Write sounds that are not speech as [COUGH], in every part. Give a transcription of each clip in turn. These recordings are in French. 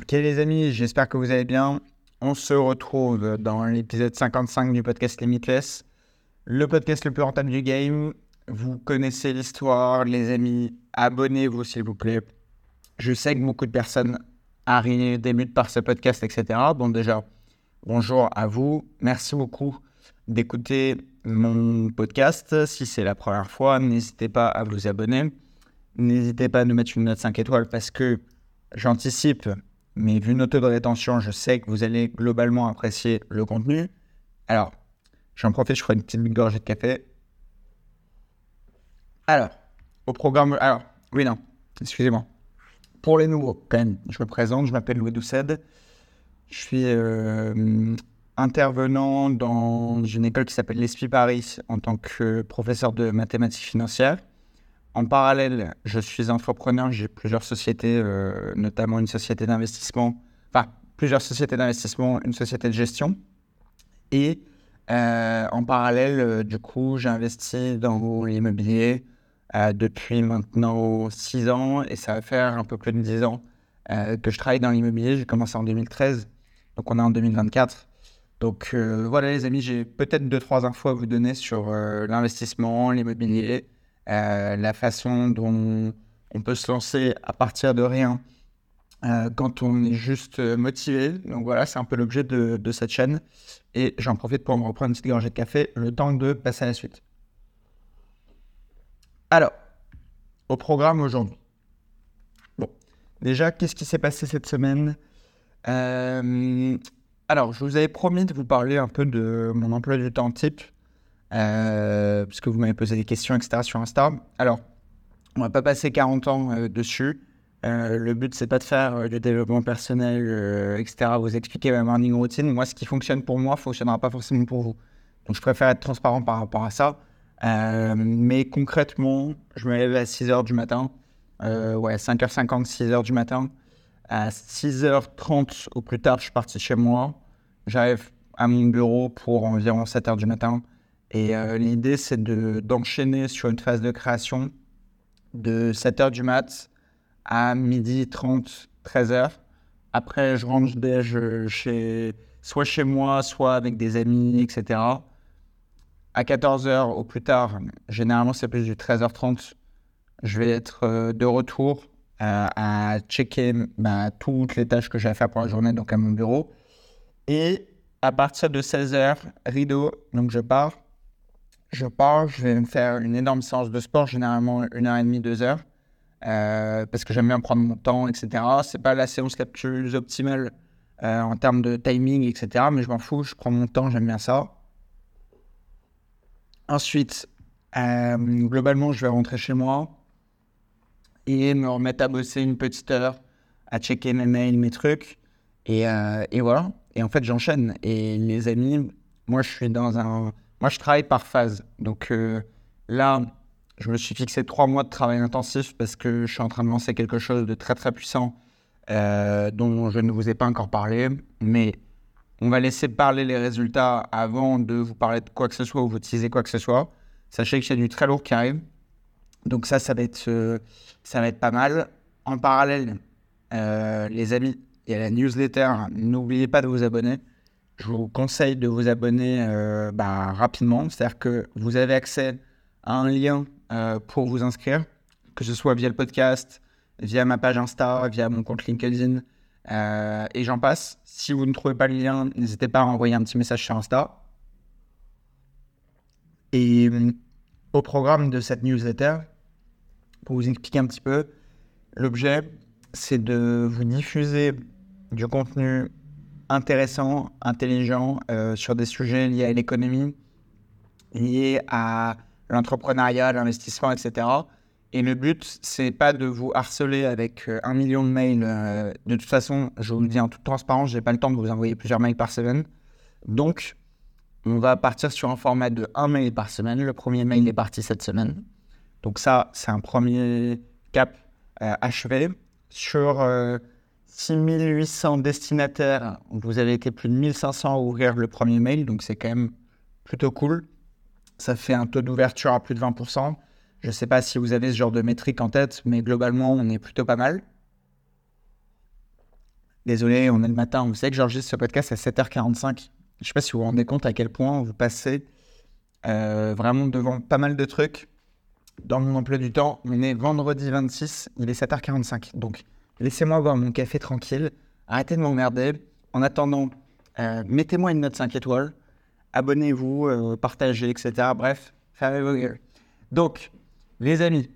Ok les amis, j'espère que vous allez bien. On se retrouve dans l'épisode 55 du podcast Limitless, le podcast le plus rentable du game. Vous connaissez l'histoire, les amis. Abonnez-vous s'il vous plaît. Je sais que beaucoup de personnes arrivent, débutent par ce podcast, etc. Bon déjà, bonjour à vous. Merci beaucoup d'écouter mon podcast. Si c'est la première fois, n'hésitez pas à vous abonner. N'hésitez pas à nous mettre une note 5 étoiles parce que j'anticipe, mais vu notre taux de rétention, je sais que vous allez globalement apprécier le contenu. Alors, j'en profite, je ferai une petite gorgée de café. Alors, au programme. Alors, oui, non, excusez-moi. Pour les nouveaux, quand même, je me présente, je m'appelle Louis Doucet. Je suis euh, intervenant dans une école qui s'appelle l'ESPI Paris en tant que professeur de mathématiques financières. En parallèle, je suis entrepreneur, j'ai plusieurs sociétés, euh, notamment une société d'investissement, enfin plusieurs sociétés d'investissement, une société de gestion. Et euh, en parallèle, euh, du coup, j'ai investi dans l'immobilier depuis maintenant 6 ans et ça va faire un peu plus de 10 ans que je travaille dans l'immobilier. J'ai commencé en 2013, donc on est en 2024. Donc voilà les amis, j'ai peut-être 2-3 infos à vous donner sur l'investissement, l'immobilier euh, la façon dont on peut se lancer à partir de rien euh, quand on est juste motivé. Donc voilà, c'est un peu l'objet de, cette chaîne. Et j'en profite pour me reprendre une petite gorgée de café, le temps de passer à la suite. Alors, au programme aujourd'hui. Bon, déjà, qu'est-ce qui s'est passé cette semaine? Euh, Alors, je vous avais promis de vous parler un peu de mon emploi du temps type euh, parce que vous m'avez posé des questions, etc. sur Insta. Alors, on va pas passer 40 ans euh, dessus. Euh, le but, c'est pas de faire du développement personnel, etc. Vous expliquer ma morning routine. Moi, ce qui fonctionne pour moi, fonctionnera pas forcément pour vous. Donc, je préfère être transparent par rapport à ça. mais concrètement, je me lève à 6 h du matin. ouais, 5h50, 6 h du matin. À 6h30 au plus tard, je suis parti chez moi. J'arrive à mon bureau pour environ 7 h du matin. Et euh, l'idée, c'est d'enchaîner sur une phase de création de 7h du mat à midi 30, 13h. Après, je range déj chez, soit chez moi, soit avec des amis, etc. À 14h au plus tard, généralement c'est plus du 13h30, je vais être euh, de retour euh, à checker bah, toutes les tâches que j'ai à faire pour la journée, donc à mon bureau. Et à partir de 16h, rideau, donc je pars je pars, je vais me faire une énorme séance de sport, généralement une heure et demie, deux heures, euh, parce que j'aime bien prendre mon temps, etc. C'est pas la séance la plus optimale euh, en termes de timing, etc. Mais je m'en fous, je prends mon temps, j'aime bien ça. Ensuite, euh, globalement, je vais rentrer chez moi et me remettre à bosser une petite heure, à checker mes mails, mes trucs. Et, et voilà. Et en fait, j'enchaîne. Et les amis, moi, je suis dans un moi, je travaille par phase. Donc euh, là, je me suis fixé trois mois de travail intensif parce que je suis en train de lancer quelque chose de très très puissant euh, dont je ne vous ai pas encore parlé. Mais on va laisser parler les résultats avant de vous parler de quoi que ce soit ou vous utiliser quoi que ce soit. Sachez qu'il y a du très lourd qui arrive. Donc ça, ça va être, euh, ça va être pas mal. En parallèle, les amis, il y a la newsletter. N'oubliez pas de vous abonner je vous conseille de vous abonner euh, bah, rapidement. C'est-à-dire que vous avez accès à un lien euh, pour vous inscrire, que ce soit via le podcast, via ma page Insta, via mon compte LinkedIn, euh, et j'en passe. Si vous ne trouvez pas le lien, n'hésitez pas à envoyer un petit message sur Insta. Et au programme de cette newsletter, pour vous expliquer un petit peu, l'objet, c'est de vous diffuser du contenu intéressant, intelligent euh, sur des sujets liés à l'économie, liés à l'entrepreneuriat, l'investissement, etc. Et le but, c'est pas de vous harceler avec euh, un million de mails. Euh, de toute façon, je vous le dis en toute transparence, j'ai pas le temps de vous envoyer plusieurs mails par semaine. Donc, on va partir sur un format de un mail par semaine. Le premier mail est parti cette semaine. Donc ça, c'est un premier cap achevé sur 6800 destinataires, vous avez été plus de 1500 à ouvrir le premier mail, donc c'est quand même plutôt cool. Ça fait un taux d'ouverture à plus de 20%. Je ne sais pas si vous avez ce genre de métrique en tête, mais globalement, on est plutôt pas mal. Désolé, on est le matin. Vous savez que j'enregistre ce podcast à 7h45. Je ne sais pas si vous vous rendez compte à quel point vous passez euh, vraiment devant pas mal de trucs. Dans mon emploi du temps, on est vendredi 26, il est 7h45. Donc, laissez-moi boire mon café tranquille. Arrêtez de m'emmerder. En attendant, euh, mettez-moi une note 5 étoiles. Abonnez-vous, euh, partagez, etc. Bref, fermez vos. Donc, les amis,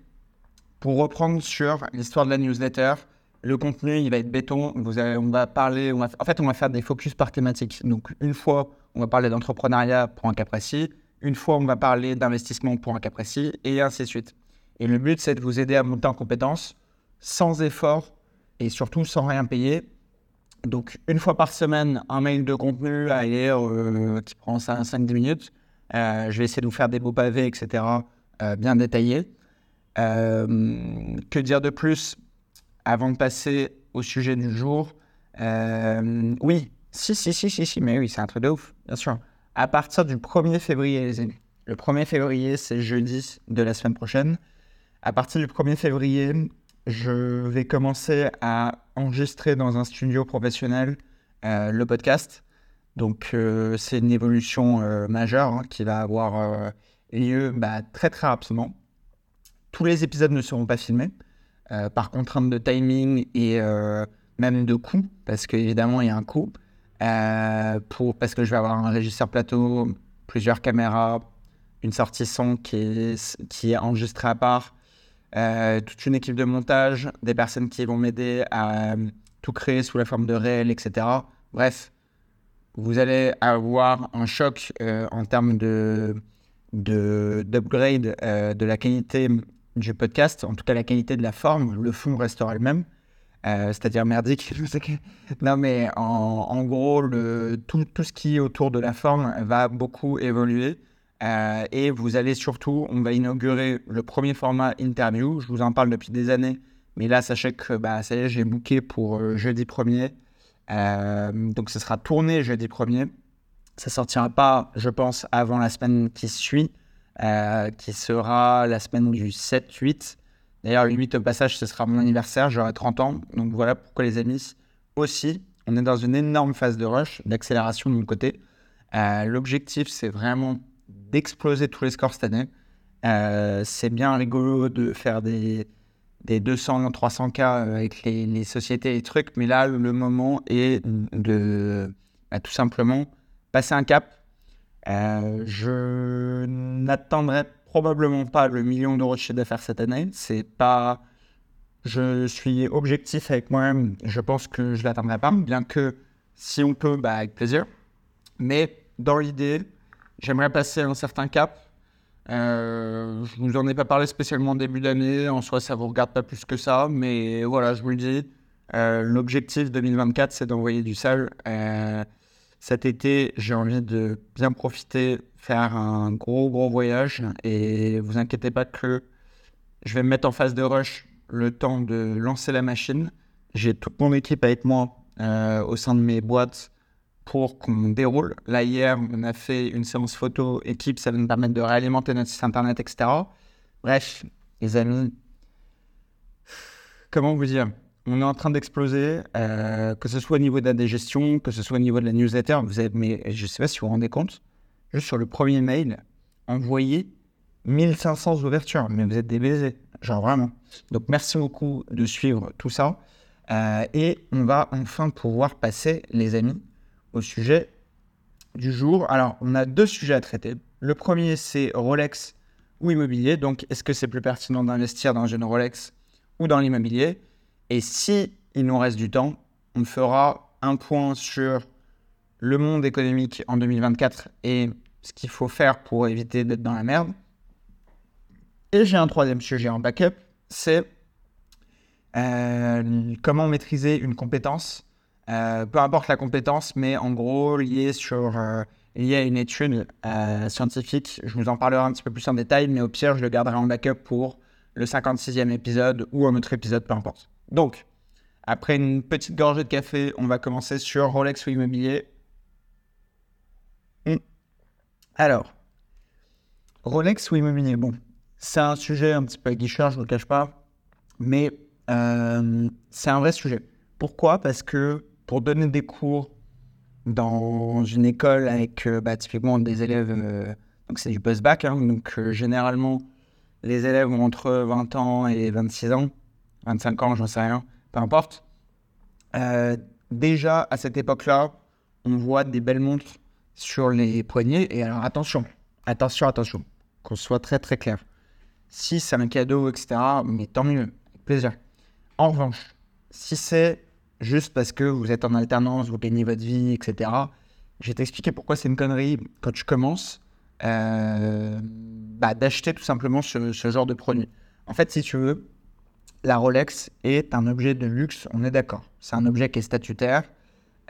pour reprendre sur l'histoire de la newsletter, le contenu, il va être béton. Vous on va parler, en fait, on va faire des focus par thématique. Donc, une fois, on va parler d'entrepreneuriat pour un cas précis. Une fois, on va parler d'investissement pour un cas précis, et ainsi de suite. Et le but, c'est de vous aider à monter en compétences sans effort et surtout sans rien payer. Donc, une fois par semaine, un mail de contenu à lire euh, qui prend 5-10 minutes. Euh, je vais essayer de vous faire des beaux pavés, etc., euh, bien détaillés. que dire de plus avant de passer au sujet du jour, oui, si, si, si, si, si, mais oui, c'est un truc de ouf, bien sûr. À partir du 1er février, les amis. Le 1er février, c'est jeudi de la semaine prochaine. À partir du 1er février, je vais commencer à enregistrer dans un studio professionnel euh, le podcast. Donc, euh, c'est une évolution majeure hein, qui va avoir lieu bah, très, très rapidement. Tous les épisodes ne seront pas filmés. Euh, par contrainte de timing et euh, même de coût, parce qu'évidemment, il y a un coût. Euh, pour, parce que je vais avoir un régisseur plateau, plusieurs caméras, une sortie son qui est enregistrée à part, toute une équipe de montage, des personnes qui vont m'aider à tout créer sous la forme de réel, etc. Bref, vous allez avoir un choc en termes de d'upgrade de la qualité du podcast, en tout cas la qualité de la forme, le fond restera le même. Euh, c'est-à-dire merdique. [LAUGHS] non, mais en, gros, tout, ce qui est autour de la forme va beaucoup évoluer. Euh, et vous allez surtout, on va inaugurer le premier format interview. Je vous en parle depuis des années. Mais là, sachez que bah, ça y est, j'ai booké pour euh, jeudi 1er. donc, ce sera tourné jeudi 1er. Ça sortira pas, je pense, avant la semaine qui suit. Euh, qui sera la semaine du 7-8. D'ailleurs, le 8 au passage, ce sera mon anniversaire, j'aurai 30 ans. Donc voilà pourquoi les amis, aussi, on est dans une énorme phase de rush, d'accélération de mon côté. Euh, l'objectif, c'est vraiment d'exploser tous les scores cette année. Euh, c'est bien rigolo de faire des, des 200, 300 cas avec les, sociétés et trucs, mais là, le moment est de bah, tout simplement passer un cap, euh, je n'attendrai probablement pas le million d'euros de chiffre d'affaires cette année. C'est pas. Je suis objectif avec moi-même. Je pense que je l'atteindrai pas, bien que si on peut, bah, avec plaisir. Mais dans l'idée, j'aimerais passer un certain cap. Euh, je vous en ai pas parlé spécialement au début d'année. En soi, ça vous regarde pas plus que ça. Mais voilà, je vous le dis. Euh, l'objectif 2024, c'est d'envoyer du sale. Euh, cet été, j'ai envie de bien profiter, faire un gros, gros voyage. Et vous inquiétez pas que je vais me mettre en phase de rush le temps de lancer la machine. J'ai toute mon équipe avec moi au sein de mes boîtes pour qu'on déroule. Là, hier, on a fait une séance photo équipe, ça va nous permettre de réalimenter notre site internet, etc. Bref, les amis, comment vous dire? On est en train d'exploser, euh, que ce soit au niveau de la digestion, que ce soit au niveau de la newsletter. Vous avez, mais je ne sais pas si vous vous rendez compte, juste sur le premier mail, envoyé 1500 ouvertures. Mais vous êtes des baisers, genre vraiment. Donc merci beaucoup de suivre tout ça. Euh, et on va enfin pouvoir passer, les amis, au sujet du jour. Alors, on a deux sujets à traiter. Le premier, c'est Rolex ou immobilier. Donc, est-ce que c'est plus pertinent d'investir dans une Rolex ou dans l'immobilier? Et si il nous reste du temps, on fera un point sur le monde économique en 2024 et ce qu'il faut faire pour éviter d'être dans la merde. Et j'ai un troisième sujet en backup, c'est euh, comment maîtriser une compétence, euh, peu importe la compétence, mais en gros lié sur euh, lié à une étude scientifique. Je vous en parlerai un petit peu plus en détail, mais au pire, je le garderai en backup pour le 56e épisode ou un autre épisode, peu importe. Donc, après une petite gorgée de café, on va commencer sur Rolex ou immobilier. Hmm. Alors, Rolex ou immobilier Bon, c'est un sujet un petit peu guichard, je ne le cache pas, mais euh, c'est un vrai sujet. Pourquoi? Parce que pour donner des cours dans une école avec euh, bah, typiquement des élèves, euh, donc c'est du post-bac, hein, donc euh, généralement les élèves ont entre 20 ans et 26 ans, 25 ans, j'en sais rien, peu importe. déjà à cette époque-là, on voit des belles montres sur les poignets, et alors attention, attention, attention, qu'on soit très très clair. Si c'est un cadeau, etc., mais tant mieux, plaisir. En revanche, si c'est juste parce que vous êtes en alternance, vous gagnez votre vie, etc., je vais t'expliquer pourquoi c'est une connerie quand tu commences euh, bah, d'acheter tout simplement ce, genre de produit. En fait, si tu veux, la Rolex est un objet de luxe, on est d'accord. C'est un objet qui est statutaire.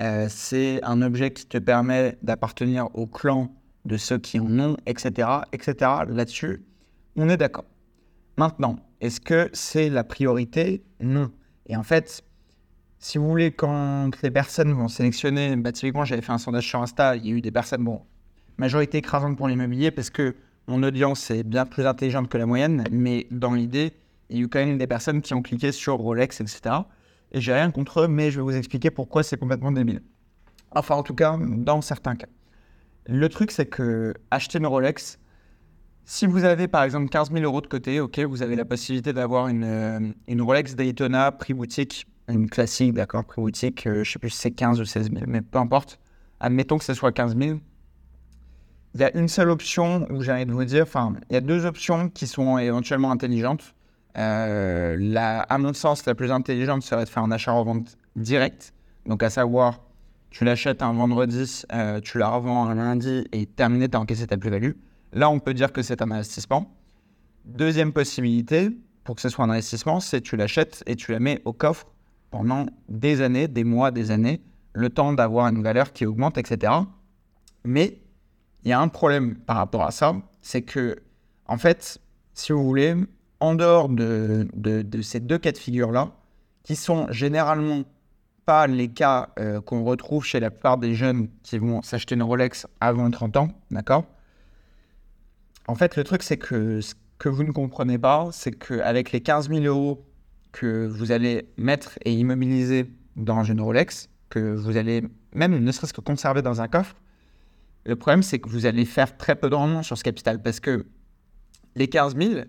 Euh, c'est un objet qui te permet d'appartenir au clan de ceux qui en ont, etc. etc. Là-dessus, on est d'accord. Maintenant, est-ce que c'est la priorité? Non. Et en fait, si vous voulez, quand les personnes vont sélectionner, bah, typiquement, j'avais fait un sondage sur Insta, il y a eu des personnes, bon, majorité écrasante pour l'immobilier parce que mon audience est bien plus intelligente que la moyenne, mais dans l'idée, il y a eu quand même des personnes qui ont cliqué sur Rolex, etc. Et j'ai rien contre eux, mais je vais vous expliquer pourquoi c'est complètement débile. Enfin, en tout cas, dans certains cas. Le truc, c'est que acheter une Rolex, si vous avez par exemple 15 000 euros de côté, ok, vous avez la possibilité d'avoir une, euh, une Rolex Daytona prix boutique une classique, d'accord, prix boutique, euh, je sais plus si c'est 15 ou 16 000, mais peu importe. Admettons que ce soit 15 000. Il y a une seule option où j'ai envie de vous dire, enfin, il y a deux options qui sont éventuellement intelligentes. Euh, à mon sens, la plus intelligente serait de faire un achat-revente direct. Donc, à savoir, tu l'achètes un vendredi, euh, tu la revends un lundi et terminé, tu as encaissé ta plus-value. Là, on peut dire que c'est un investissement. Deuxième possibilité, pour que ce soit un investissement, c'est tu l'achètes et tu la mets au coffre pendant des années, des mois, des années, le temps d'avoir une valeur qui augmente, etc. Mais il y a un problème par rapport à ça, c'est que, en fait, si vous voulez, en dehors de, ces deux cas de figure-là, qui sont généralement pas les cas euh, qu'on retrouve chez la plupart des jeunes qui vont s'acheter une Rolex avant 30 ans, d'accord? En fait, le truc, c'est que ce que vous ne comprenez pas, c'est qu'avec les 15 000 euros que vous allez mettre et immobiliser dans une Rolex, que vous allez même ne serait-ce que conserver dans un coffre, le problème c'est que vous allez faire très peu de rendement sur ce capital parce que les 15 000,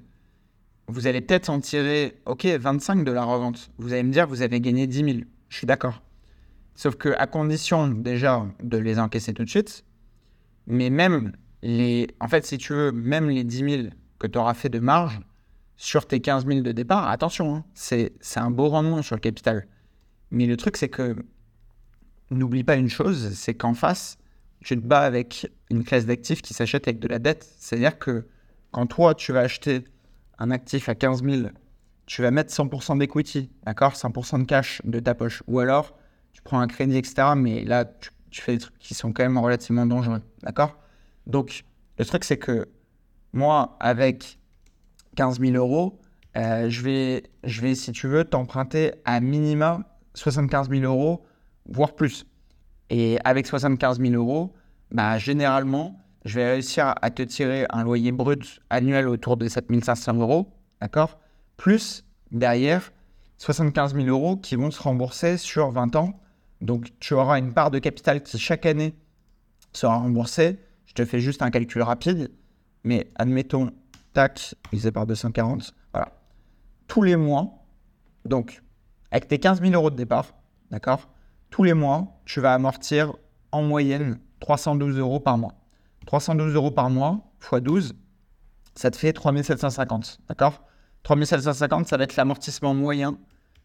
vous allez peut-être en tirer, ok, 25 de la revente. Vous allez me dire, vous avez gagné 10 000. Je suis d'accord. Sauf que à condition déjà de les encaisser tout de suite, mais même les, en fait, si tu veux, même les 10 000 que tu auras fait de marge, sur tes 15 000 de départ, attention, hein, c'est un beau rendement sur le capital. Mais le truc, c'est que n'oublie pas une chose, c'est qu'en face, tu te bats avec une classe d'actifs qui s'achète avec de la dette. C'est-à-dire que quand toi, tu vas acheter un actif à 15 000, tu vas mettre 100% d'equity, d'accord 100% de cash de ta poche. Ou alors, tu prends un crédit, etc. Mais là, tu, tu fais des trucs qui sont quand même relativement dangereux, d'accord? Donc, le truc, c'est que moi, avec 15 000 euros, euh, je, vais, je vais, si tu veux, t'emprunter à minima 75 000 euros, voire plus. Et avec 75 000 euros, bah, généralement, je vais réussir à te tirer un loyer brut annuel autour de 7 500 euros, d'accord? Plus, derrière, 75 000 euros qui vont se rembourser sur 20 ans. Donc, tu auras une part de capital qui, chaque année, sera remboursée. Je te fais juste un calcul rapide. Mais admettons, tac, divisé par 240. Voilà. Tous les mois, donc, avec tes 15 000 euros de départ, d'accord Tous les mois, tu vas amortir en moyenne 312 euros par mois. 312 euros par mois, x 12, ça te fait 3750, d'accord 3750, ça va être l'amortissement moyen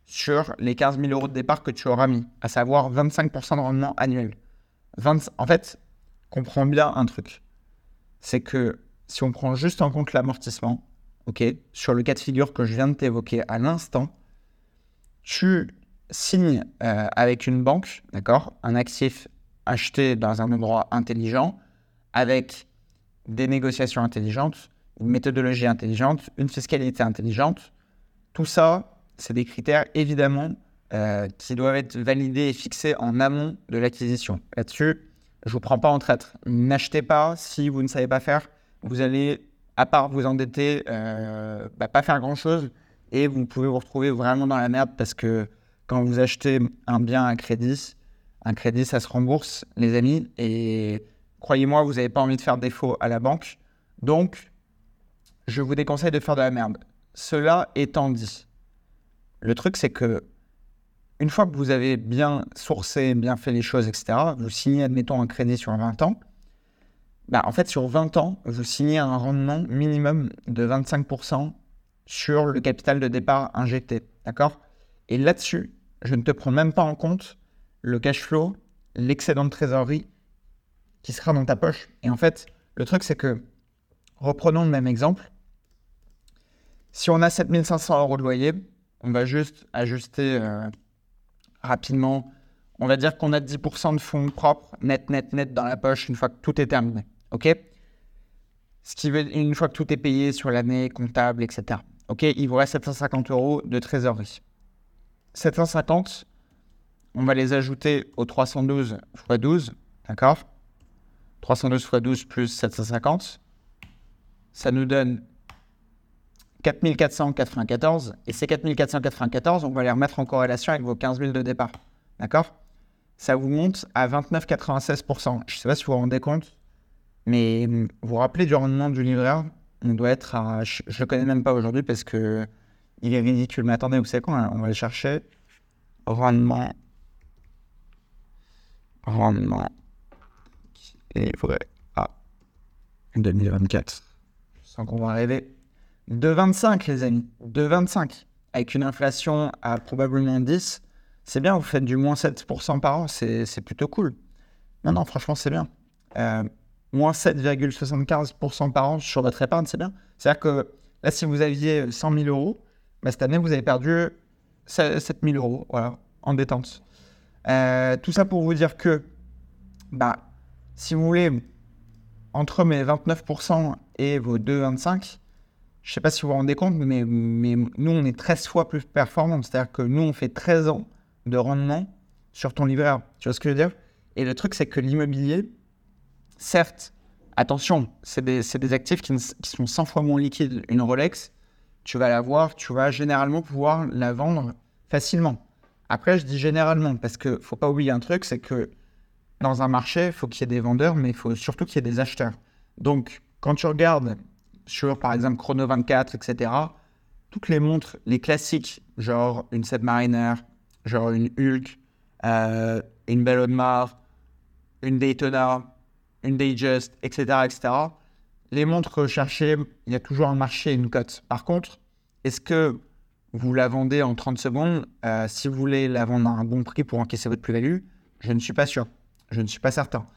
sur les 15 000 euros de départ que tu auras mis, à savoir 25% de rendement annuel. en fait, comprends bien un truc. C'est que si on prend juste en compte l'amortissement, ok, sur le cas de figure que je viens de t'évoquer à l'instant, tu signes euh, avec une banque, d'accord, un actif acheté dans un endroit intelligent, avec des négociations intelligentes, une méthodologie intelligente, une fiscalité intelligente. Tout ça, c'est des critères évidemment euh, qui doivent être validés et fixés en amont de l'acquisition. Là-dessus, je ne vous prends pas en traître. N'achetez pas si vous ne savez pas faire vous allez, à part vous endetter, euh, bah, pas faire grand-chose et vous pouvez vous retrouver vraiment dans la merde parce que quand vous achetez un bien à crédit, Un crédit, ça se rembourse, les amis. Et croyez-moi, vous n'avez pas envie de faire défaut à la banque. Donc, je vous déconseille de faire de la merde. Cela étant dit, le truc, c'est que une fois que vous avez bien sourcé, bien fait les choses, etc., vous signez, admettons, un crédit sur 20 ans. Bah, en fait, sur 20 ans, vous signez un rendement minimum de 25% sur le capital de départ injecté. D'accord? Et là-dessus, je ne te prends même pas en compte le cash flow, l'excédent de trésorerie qui sera dans ta poche. Et en fait, le truc, c'est que, reprenons le même exemple. Si on a 7500 euros de loyer, on va juste ajuster euh, rapidement. On va dire qu'on a 10% de fonds propres, net, net, net dans la poche une fois que tout est terminé. OK? Ce qui veut une fois que tout est payé sur l'année, comptable, etc. OK? Il vous reste 750 euros de trésorerie. 750, on va les ajouter au 312 x 12, d'accord? 312 x 12 plus 750, ça nous donne 4494. Et ces 4494, on va les remettre en corrélation avec vos 15 000 de départ. D'accord? Ça vous monte à 29,96%. Je ne sais pas si vous vous rendez compte, mais vous vous rappelez du rendement du livret On doit être à. Je ne le connais même pas aujourd'hui parce que il est ridicule. Mais attendez, vous savez quoi On va le chercher. Rendement. Rendement. vrai. Ah. 2024. Je sens qu'on va arriver. De 25, les amis. De 25. Avec une inflation à probablement 10. C'est bien, vous faites du moins 7% par an. C'est plutôt cool. Non, non, franchement, c'est bien. Euh, moins 7,75% par an sur votre épargne, c'est bien. C'est-à-dire que là, si vous aviez 100 000 euros, bah, cette année, vous avez perdu 7 000 euros en détente. Euh, tout ça pour vous dire que, bah, si vous voulez, entre mes 29% et vos 2,25%, je ne sais pas si vous vous rendez compte, mais, mais nous, on est 13 fois plus performants. C'est-à-dire que nous, on fait 13 ans de rendement sur ton livret Tu vois ce que je veux dire? Et le truc, c'est que l'immobilier, certes, attention, c'est des, actifs qui, sont 100 fois moins liquides. Une Rolex, tu vas la voir, tu vas généralement pouvoir la vendre facilement. Après, je dis généralement, parce qu'il ne faut pas oublier un truc, c'est que dans un marché, il faut qu'il y ait des vendeurs, mais il faut surtout qu'il y ait des acheteurs. Donc, quand tu regardes sur, par exemple, Chrono 24, etc., toutes les montres, les classiques, genre une Submariner, genre une Hulk, euh, une Bell Audemars, une Daytona, une Datejust, etc., etc., les montres recherchées, il y a toujours un marché une cote. Par contre, est-ce que vous la vendez en 30 secondes euh, Si vous voulez la vendre à un bon prix pour encaisser votre plus-value, je ne suis pas sûr. Je ne suis pas certain.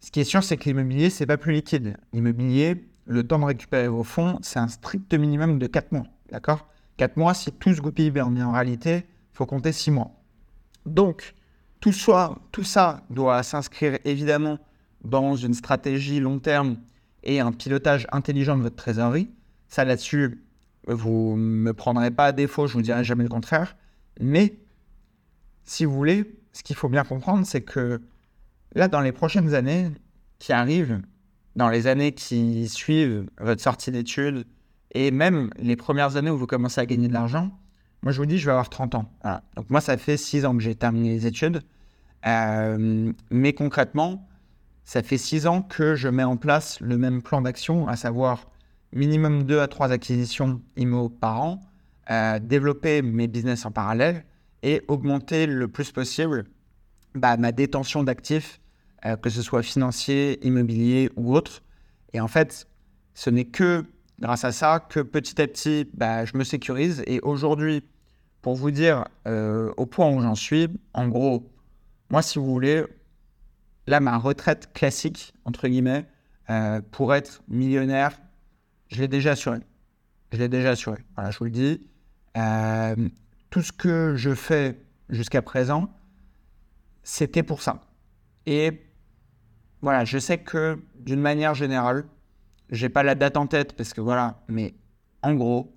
Ce qui est sûr, c'est que l'immobilier, c'est pas plus liquide. L'immobilier, le temps de récupérer vos fonds, c'est un strict minimum de 4 mois. D'accord? 4 mois, si tout se goupille bien, mais en réalité, il faut compter 6 mois. Donc, tout, soit, tout ça doit s'inscrire évidemment dans une stratégie long terme et un pilotage intelligent de votre trésorerie. Ça, là-dessus, vous ne me prendrez pas à défaut, je vous dirai jamais le contraire. Mais, si vous voulez, ce qu'il faut bien comprendre, c'est que là, dans les prochaines années qui arrivent, dans les années qui suivent votre sortie d'études et même les premières années où vous commencez à gagner de l'argent, moi je vous dis, je vais avoir 30 ans. Donc moi, ça fait 6 ans que j'ai terminé les études. Euh, mais concrètement, ça fait 6 ans que je mets en place le même plan d'action, à savoir minimum 2 à 3 acquisitions IMO par an, euh, développer mes business en parallèle et augmenter le plus possible bah, ma détention d'actifs euh, que ce soit financier, immobilier ou autre. Et en fait, ce n'est que grâce à ça que petit à petit, bah, je me sécurise. Et aujourd'hui, pour vous dire euh, au point où j'en suis, en gros, moi, si vous voulez, là, ma retraite classique, entre guillemets, euh, pour être millionnaire, je l'ai déjà assuré. Je l'ai déjà assuré. Voilà, je vous le dis. tout ce que je fais jusqu'à présent, c'était pour ça. Et voilà, je sais que d'une manière générale, j'ai pas la date en tête parce que voilà, mais en gros,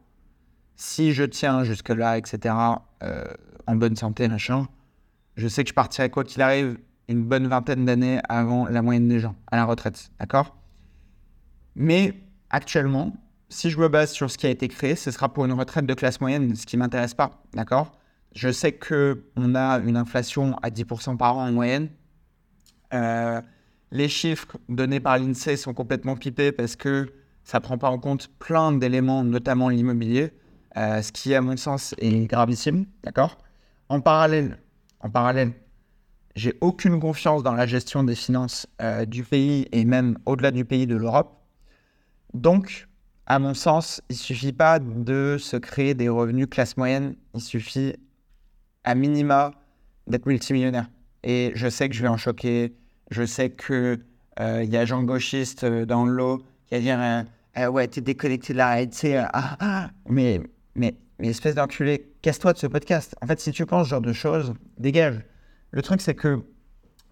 si je tiens jusque-là, etc., euh, en bonne santé, machin, je sais que je partirai quoi qu'il arrive une bonne vingtaine d'années avant la moyenne des gens à la retraite, d'accord? Mais actuellement, si je me base sur ce qui a été créé, ce sera pour une retraite de classe moyenne, ce qui m'intéresse pas, d'accord? Je sais qu'on a une inflation à 10% par an en moyenne. Euh, les chiffres donnés par l'INSEE sont complètement pipés parce que ça ne prend pas en compte plein d'éléments, notamment l'immobilier, euh, ce qui, à mon sens, est gravissime. D'accord? En parallèle, en parallèle, j'ai aucune confiance dans la gestion des finances euh, du pays et même au-delà du pays de l'Europe. Donc, à mon sens, il suffit pas de se créer des revenus classe moyenne. Il suffit, à minima, d'être multimillionnaire. Et je sais que je vais en choquer. Je sais que euh, il y a Jean Gauchiste euh, dans l'eau qui va dire ah ouais, t'es déconnecté de la réalité. Ah, ah. Mais, mais, mais espèce d'enculé, casse-toi de ce podcast. En fait, si tu penses ce genre de choses, dégage. Le truc, c'est que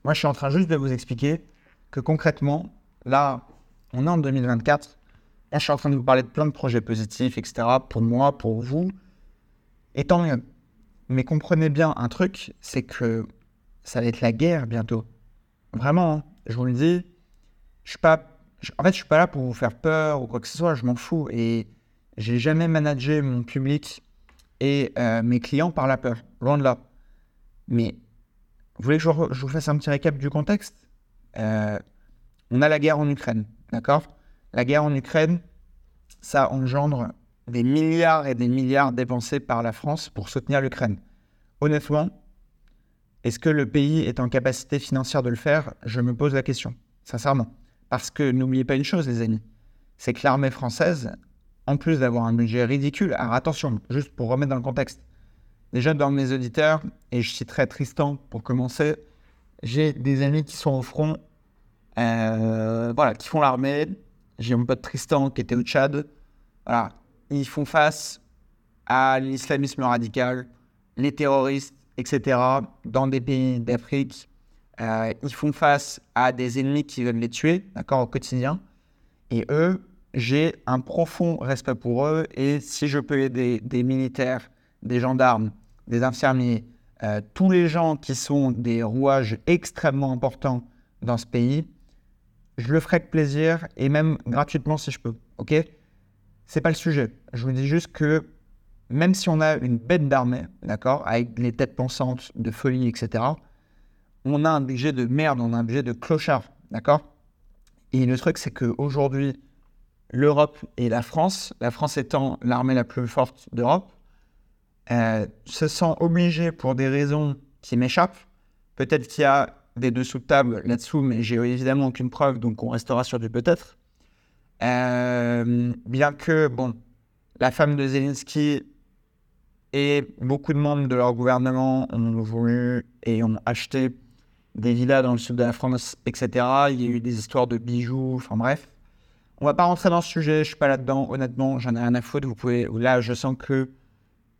moi, je suis en train juste de vous expliquer que concrètement, là, on est en 2024. Là, je suis en train de vous parler de plein de projets positifs, etc. Pour moi, pour vous. Et tant. Mais comprenez bien un truc, c'est que ça va être la guerre bientôt. Vraiment, hein. je vous le dis. Je suis pas. En fait, je suis pas là pour vous faire peur ou quoi que ce soit. Je m'en fous. Et j'ai jamais managé mon public et euh, mes clients par la peur. Loin de là. Mais vous voulez que je, vous fasse un petit récap du contexte? Euh, On a la guerre en Ukraine, d'accord? La guerre en Ukraine, ça engendre des milliards et des milliards dépensés par la France pour soutenir l'Ukraine. Honnêtement, est-ce que le pays est en capacité financière de le faire? Je me pose la question, sincèrement. Parce que n'oubliez pas une chose, les amis, c'est que l'armée française, en plus d'avoir un budget ridicule, alors attention, juste pour remettre dans le contexte, Déjà, dans mes auditeurs, et je citerai Tristan pour commencer, j'ai des amis qui sont au front, euh, voilà, qui font l'armée. J'ai mon pote Tristan qui était au Tchad. Voilà, ils font face à l'islamisme radical, les terroristes, etc., dans des pays d'Afrique. Euh, ils font face à des ennemis qui veulent les tuer, d'accord, au quotidien. Et eux, j'ai un profond respect pour eux. Et si je peux aider des militaires, des gendarmes, des infirmiers, euh, tous les gens qui sont des rouages extrêmement importants dans ce pays, je le ferai avec plaisir et même gratuitement si je peux. Ok? C'est pas le sujet. Je vous dis juste que même si on a une bête d'armée, d'accord, avec les têtes pensantes de folie, etc., on a un budget de merde, on a un budget de clochard, d'accord? Et le truc, c'est qu'aujourd'hui, l'Europe et la France, la France étant l'armée la plus forte d'Europe, euh, se sent obligé pour des raisons qui m'échappent. Peut-être qu'il y a des dessous de table là-dessous, mais j'ai évidemment aucune preuve, donc on restera sur du peut-être. Euh, bien que, bon, la femme de Zelensky et beaucoup de membres de leur gouvernement ont voulu et ont acheté des villas dans le sud de la France, etc. Il y a eu des histoires de bijoux, enfin bref. On va pas rentrer dans ce sujet, je suis pas là-dedans, honnêtement, j'en ai rien à foutre. Vous pouvez, là, je sens que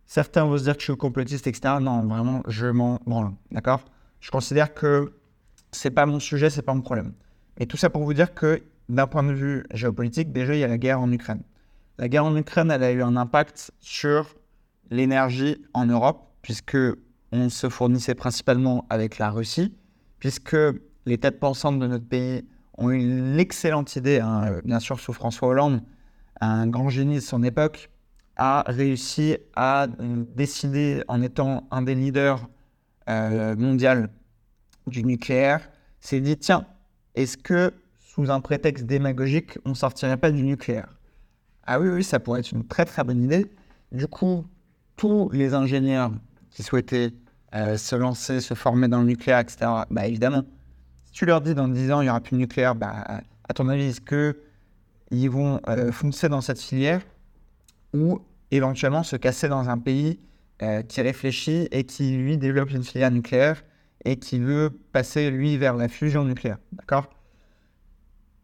Certains vont se dire que je suis complotiste, etc. Non, vraiment, je m'en branle. D'accord? Je considère que c'est pas mon sujet, c'est pas mon problème. Et tout ça pour vous dire que d'un point de vue géopolitique, déjà, il y a la guerre en Ukraine. La guerre en Ukraine, elle a eu un impact sur l'énergie en Europe, puisque on se fournissait principalement avec la Russie, puisque les têtes pensantes de notre pays ont eu l'excellente idée, hein, bien sûr sous François Hollande, un grand génie de son époque, a réussi à décider, en étant un des leaders euh, mondial du nucléaire, s'est dit tiens, est-ce que sous un prétexte démagogique, on sortirait pas du nucléaire? Ah oui, oui, ça pourrait être une très très bonne idée. Du coup, tous les ingénieurs qui souhaitaient euh, se lancer, se former dans le nucléaire, etc., bah évidemment, si tu leur dis dans 10 ans il n'y aura plus de nucléaire, bah, à ton avis, est-ce qu'ils vont euh, foncer dans cette filière? Ou éventuellement se casser dans un pays euh, qui réfléchit et qui, lui, développe une filière nucléaire et qui veut passer, lui, vers la fusion nucléaire. D'accord?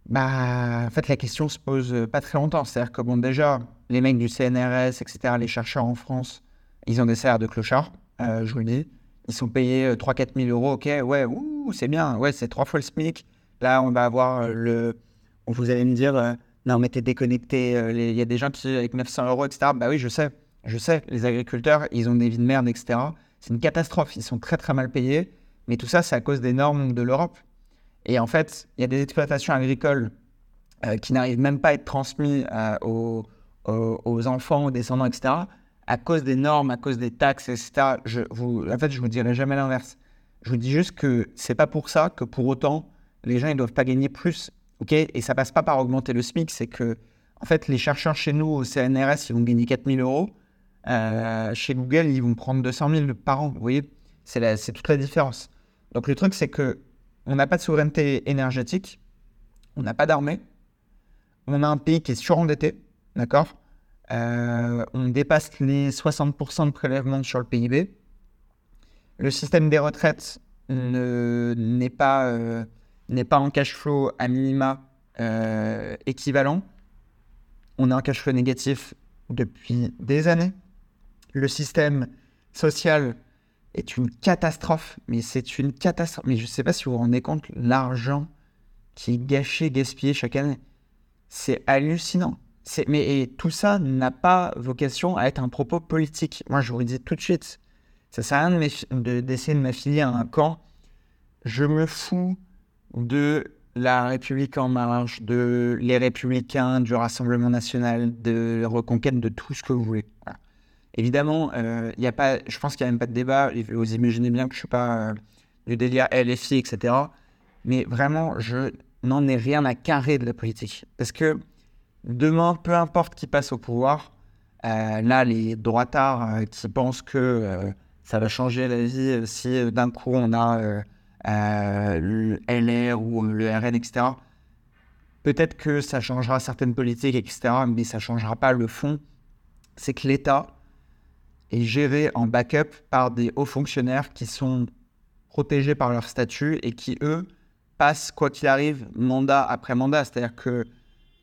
Bah, en fait, la question se pose pas très longtemps. C'est-à-dire que, bon, déjà, les mecs du CNRS, etc., les chercheurs en France, ils ont des salaires de clochards, euh, je vous le dis. Ils sont payés 3-4 euh, 000 euros, ok, ouais, c'est bien, ouais, c'est trois fois le SMIC. Là, on va avoir le. Vous allez me dire, non, mais t'es déconnecté. Euh, il y a des gens qui, avec 900 euros, etc. Bah oui, je sais. Je sais. Les agriculteurs, ils ont des vies de merde, etc. C'est une catastrophe. Ils sont très, très mal payés. Mais tout ça, c'est à cause des normes de l'Europe. Et en fait, il y a des exploitations agricoles euh, qui n'arrivent même pas à être transmises euh, aux, enfants, aux descendants, etc. à cause des normes, à cause des taxes, etc. En fait, je vous dirai jamais l'inverse. Je vous dis juste que c'est pas pour ça que pour autant les gens ils doivent pas gagner plus, ok? Et ça passe pas par augmenter le SMIC, c'est que en fait les chercheurs chez nous au CNRS ils vont gagner 4000 euros, euh, chez Google ils vont prendre 200 000 par an. Vous voyez, c'est toute la différence. Donc le truc c'est que on n'a pas de souveraineté énergétique, on n'a pas d'armée, on a un pays qui est surendetté, d'accord? Euh, On dépasse les 60% de prélèvements sur le PIB. Le système des retraites n'est pas, euh, pas en cash flow à minima euh, équivalent. On a un cash flow négatif depuis des années. Le système social est une catastrophe, mais c'est une catastrophe. Mais je ne sais pas si vous vous rendez compte l'argent qui est gâché, gaspillé chaque année. C'est hallucinant. Mais tout ça n'a pas vocation à être un propos politique. Moi, je vous le dis tout de suite. Ça sert à rien d'essayer de, m'affilier à un camp. Je me fous de la République en marche, de les Républicains, du Rassemblement national, de reconquête de tout ce que vous voulez. Évidemment, euh, y a pas, je pense qu'il n'y a même pas de débat. Vous imaginez bien que je ne suis pas euh, du délire LFI, etc. Mais vraiment, je n'en ai rien à carrer de la politique. Parce que demain, peu importe qui passe au pouvoir, euh, là, les droitards qui pensent que ça va changer la vie euh, si euh, d'un coup on a euh, le LR ou le RN, etc. Peut-être que ça changera certaines politiques, etc., mais ça ne changera pas le fond. C'est que l'État est géré en backup par des hauts fonctionnaires qui sont protégés par leur statut et qui, eux, passent, quoi qu'il arrive, mandat après mandat. C'est-à-dire que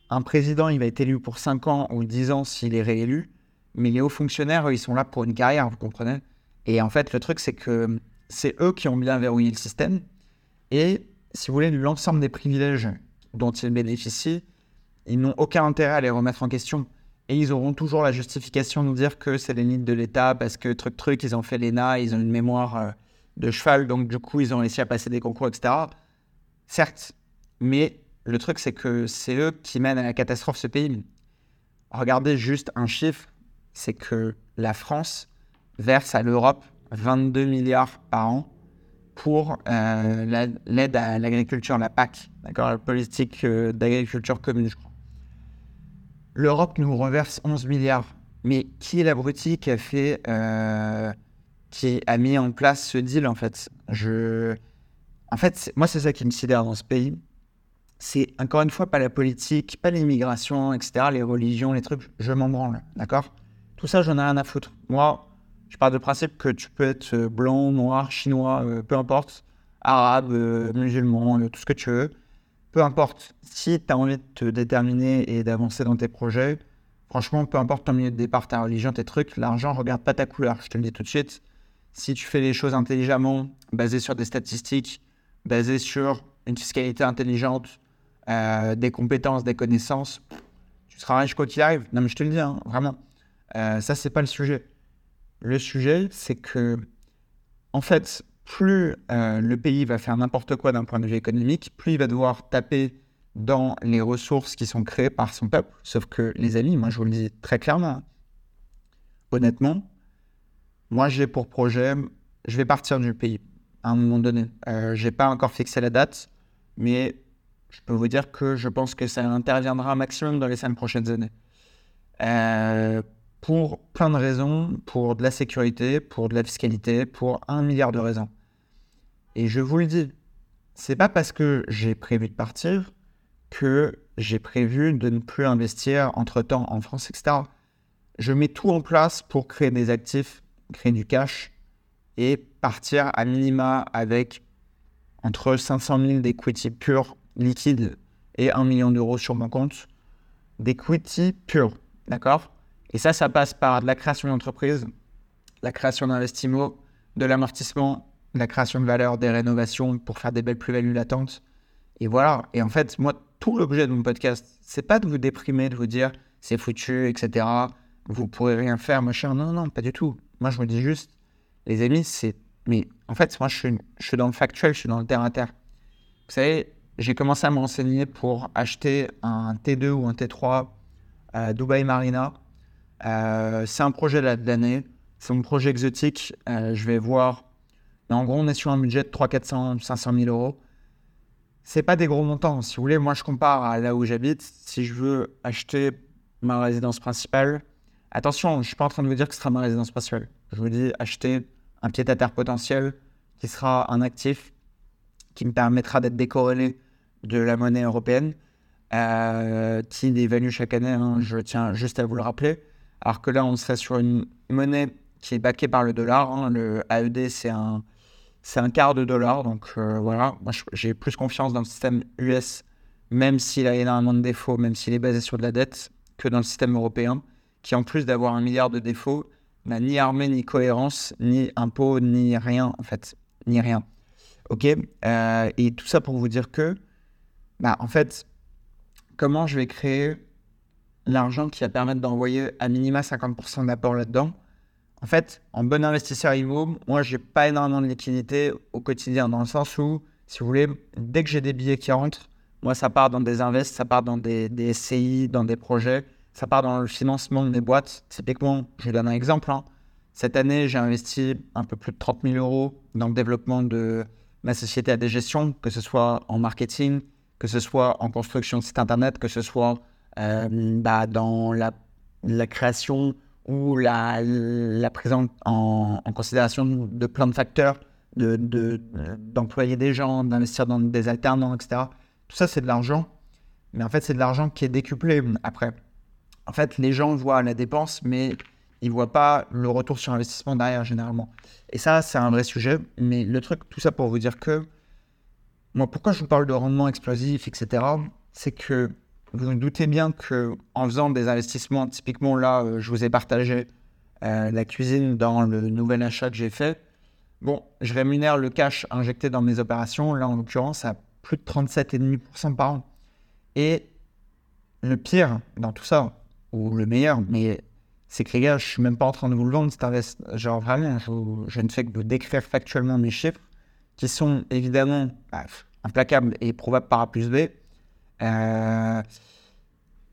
un président, il va être élu pour 5 ans ou 10 ans s'il est réélu, mais les hauts fonctionnaires, eux, ils sont là pour une carrière, vous comprenez? Et en fait, le truc, c'est que c'est eux qui ont bien verrouillé le système. Et si vous voulez, l'ensemble des privilèges dont ils bénéficient, ils n'ont aucun intérêt à les remettre en question. Et ils auront toujours la justification de nous dire que c'est l'élite de l'État parce que truc truc, ils ont fait l'ENA, ils ont une mémoire euh, de cheval, donc du coup, ils ont réussi à passer des concours, etc. Certes, mais le truc, c'est que c'est eux qui mènent à la catastrophe ce pays. Regardez juste un chiffre, c'est que la France verse à l'Europe 22 milliards par an pour euh, l'aide à l'agriculture, la PAC, d'accord, la politique euh, d'agriculture commune, je crois. L'Europe nous reverse 11 milliards. Mais qui est l'abruti qui a fait, euh, qui a mis en place ce deal en fait? Je, en fait, moi c'est ça qui me sidère dans ce pays. C'est encore une fois pas la politique, pas l'immigration, etc., les religions, les trucs. Je m'en branle, d'accord? Tout ça, j'en ai rien à foutre. Moi, je pars du principe que tu peux être euh, blanc, noir, chinois, euh, peu importe, arabe, euh, musulman, tout ce que tu veux. Peu importe. Si tu as envie de te déterminer et d'avancer dans tes projets, franchement, peu importe ton milieu de départ, ta religion, tes trucs, l'argent regarde pas ta couleur. Je te le dis tout de suite. Si tu fais les choses intelligemment, basées sur des statistiques, basées sur une fiscalité intelligente, des compétences, des connaissances, tu seras riche quoi qu'il arrive. Non, mais je te le dis, hein, vraiment. ça, c'est pas le sujet. Le sujet, c'est que, en fait, plus euh, le pays va faire n'importe quoi d'un point de vue économique, plus il va devoir taper dans les ressources qui sont créées par son peuple. Sauf que, les amis, moi je vous le dis très clairement, honnêtement, moi j'ai pour projet, je vais partir du pays à un moment donné. Euh, je n'ai pas encore fixé la date, mais je peux vous dire que je pense que ça interviendra maximum dans les cinq prochaines années. Euh, pour plein de raisons, pour de la sécurité, pour de la fiscalité, pour un milliard de raisons. Et je vous le dis, c'est pas parce que j'ai prévu de partir que j'ai prévu de ne plus investir entre-temps en France, etc. Je mets tout en place pour créer des actifs, créer du cash et partir à minima avec entre 500 000 d'equity pur liquide et 1 million d'euros sur mon compte d'equity pur. D'accord? Et ça, ça passe par de la création d'entreprise, la création d'investissements, de l'amortissement, la création de valeur, des rénovations pour faire des belles plus-values latentes. Et voilà. Et en fait, moi, tout l'objet de mon podcast, c'est pas de vous déprimer, de vous dire c'est foutu, etc. Vous pourrez rien faire, machin. Non, non, pas du tout. Moi, je me dis juste, les amis, c'est. Mais en fait, moi, je suis, je suis dans le factuel, je suis dans le terre à terre. Vous savez, j'ai commencé à me renseigner pour acheter un T2 ou un T3 à Dubaï Marina c'est un projet de l'année. C'est mon projet exotique. je vais voir. Mais en gros, on est sur un budget de 300, 400, 500 000 euros. C'est pas des gros montants. Si vous voulez, moi, je compare à là où j'habite. Si je veux acheter ma résidence principale, attention, je suis pas en train de vous dire que ce sera ma résidence principale. Je vous dis acheter un pied-à-terre potentiel qui sera un actif qui me permettra d'être décorrélé de la monnaie européenne, euh, qui évalue chaque année, hein, je tiens juste à vous le rappeler. Alors que là, on serait sur une monnaie qui est baquée par le dollar. Hein. Le AED, c'est un, c'est un quart de dollar. Donc euh, voilà, moi j'ai plus confiance dans le système US, même s'il a énormément de défauts, même s'il est basé sur de la dette, que dans le système européen, qui en plus d'avoir un milliard de défauts, n'a ni armée, ni cohérence, ni impôt, ni rien en fait, ni rien. Ok? Euh, Et tout ça pour vous dire que, bah, en fait, comment je vais créer l'argent qui va permettre d'envoyer à minima 50% d'apport là-dedans En fait, en bon investisseur immobilier, moi, j'ai pas énormément de liquidité au quotidien, dans le sens où, si vous voulez, dès que j'ai des billets qui rentrent, moi, ça part dans des invests, ça part dans des, des SCI, dans des projets, ça part dans le financement de mes boîtes. Typiquement, je donne un exemple. Hein. Cette année, j'ai investi un peu plus de 30 000 euros dans le développement de ma société à des gestions, que ce soit en marketing, que ce soit en construction de site internet, que ce soit bah, dans la, la, création ou la, la prise en, en, considération de plein de facteurs, d'employer de, des gens, d'investir dans des alternants, etc. Tout ça, c'est de l'argent. Mais en fait, c'est de l'argent qui est décuplé après. En fait, les gens voient la dépense, mais ils ne voient pas le retour sur investissement derrière, généralement. Et ça, c'est un vrai sujet. Mais le truc, tout ça pour vous dire que, moi, pourquoi je vous parle de rendement explosif, etc., c'est que vous vous doutez bien que en faisant des investissements, typiquement là, euh, je vous ai partagé euh, la cuisine dans le nouvel achat que j'ai fait. Bon, je rémunère le cash injecté dans mes opérations, là en l'occurrence, à plus de 37,5% par an. Et le pire dans tout ça, ou le meilleur, mais c'est que les gars, je suis même pas en train de vous le vendre, c'est genre vraiment, je, ne fais que de décrire factuellement mes chiffres, qui sont évidemment bah, implacables et probables par A plus B. Euh,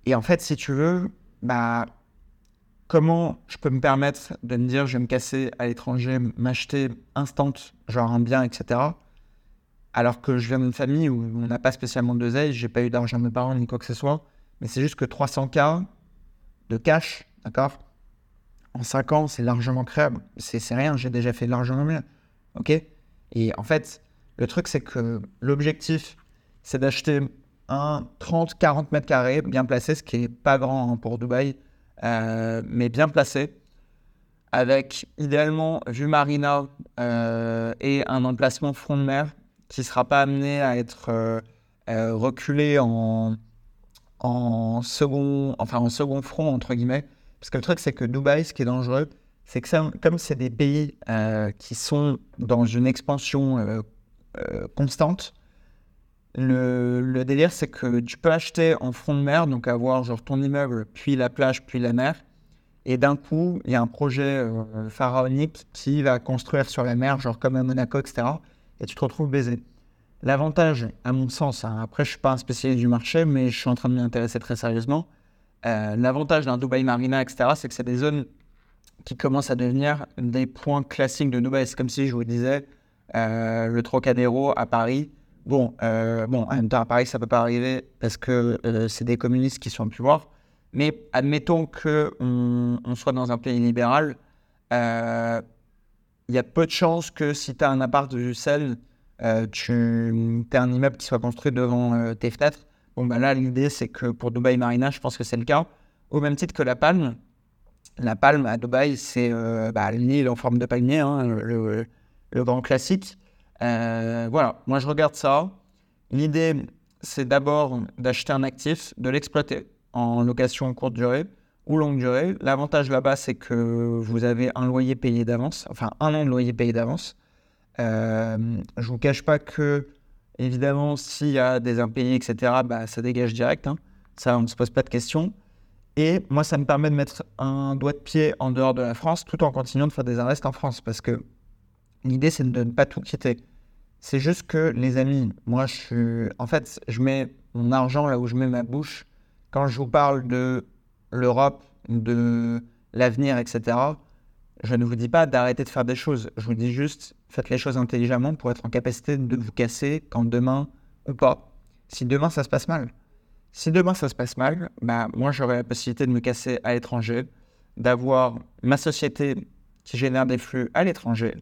et en fait, si tu veux, bah, comment je peux me permettre de me dire je vais me casser à l'étranger, m'acheter instant, genre un bien, etc. Alors que je viens d'une famille où on n'a pas spécialement de je j'ai pas eu d'argent de mes parents ni quoi que ce soit, mais c'est juste que 300K de cash, d'accord? En 5 ans, c'est largement créable. C'est rien, j'ai déjà fait largement mieux. Ok? Et en fait, le truc, c'est que l'objectif, c'est d'acheter un 30-40 mètres carrés bien placé, ce qui n'est pas grand hein, pour Dubaï, euh, mais bien placé, avec idéalement vue marina euh, et un emplacement front de mer qui ne sera pas amené à être euh, reculé en, second, enfin en second front, entre guillemets. Parce que le truc, c'est que Dubaï, ce qui est dangereux, c'est que comme c'est des pays qui sont dans une expansion constante, le, délire, c'est que tu peux acheter en front de mer, donc avoir genre ton immeuble, puis la plage, puis la mer. Et d'un coup, il y a un projet euh, pharaonique qui va construire sur la mer, genre comme à Monaco, etc. Et tu te retrouves baisé. L'avantage, à mon sens, hein, après je suis pas un spécialiste du marché, mais je suis en train de m'y intéresser très sérieusement. Euh, l'avantage d'un Dubai Marina, etc., c'est que c'est des zones qui commencent à devenir des points classiques de Dubaï. C'est comme si je vous disais euh, le Trocadéro à Paris Bon, euh, bon, en même temps, à Paris, ça peut pas arriver parce que euh, c'est des communistes qui sont au pouvoir. Mais admettons qu'on on soit dans un pays libéral, euh, il y a peu de chances que si tu as un appart de Bruxelles, tu as un immeuble qui soit construit devant tes fenêtres. Bon, ben là, l'idée, c'est que pour Dubaï Marina, je pense que c'est le cas. Au même titre que la Palme. La Palme à Dubaï, c'est bah, l'île en forme de palmier, hein, le, grand classique. Euh, voilà, moi je regarde ça. L'idée, c'est d'abord d'acheter un actif, de l'exploiter en location courte durée ou longue durée. L'avantage là-bas, c'est que vous avez un loyer payé d'avance, enfin un an de loyer payé d'avance. Euh, je ne vous cache pas que, évidemment, s'il y a des impayés, etc., bah, ça dégage direct. Hein. Ça, on ne se pose pas de questions. Et moi, ça me permet de mettre un doigt de pied en dehors de la France tout en continuant de faire des invests en France. Parce que L'idée, c'est de ne pas tout quitter. C'est juste que, les amis, moi, je suis. En fait, je mets mon argent là où je mets ma bouche. Quand je vous parle de l'Europe, de l'avenir, etc., je ne vous dis pas d'arrêter de faire des choses. Je vous dis juste, faites les choses intelligemment pour être en capacité de vous casser quand demain ou pas. Si demain ça se passe mal. Si demain ça se passe mal, bah, moi j'aurai la possibilité de me casser à l'étranger, d'avoir ma société qui génère des flux à l'étranger,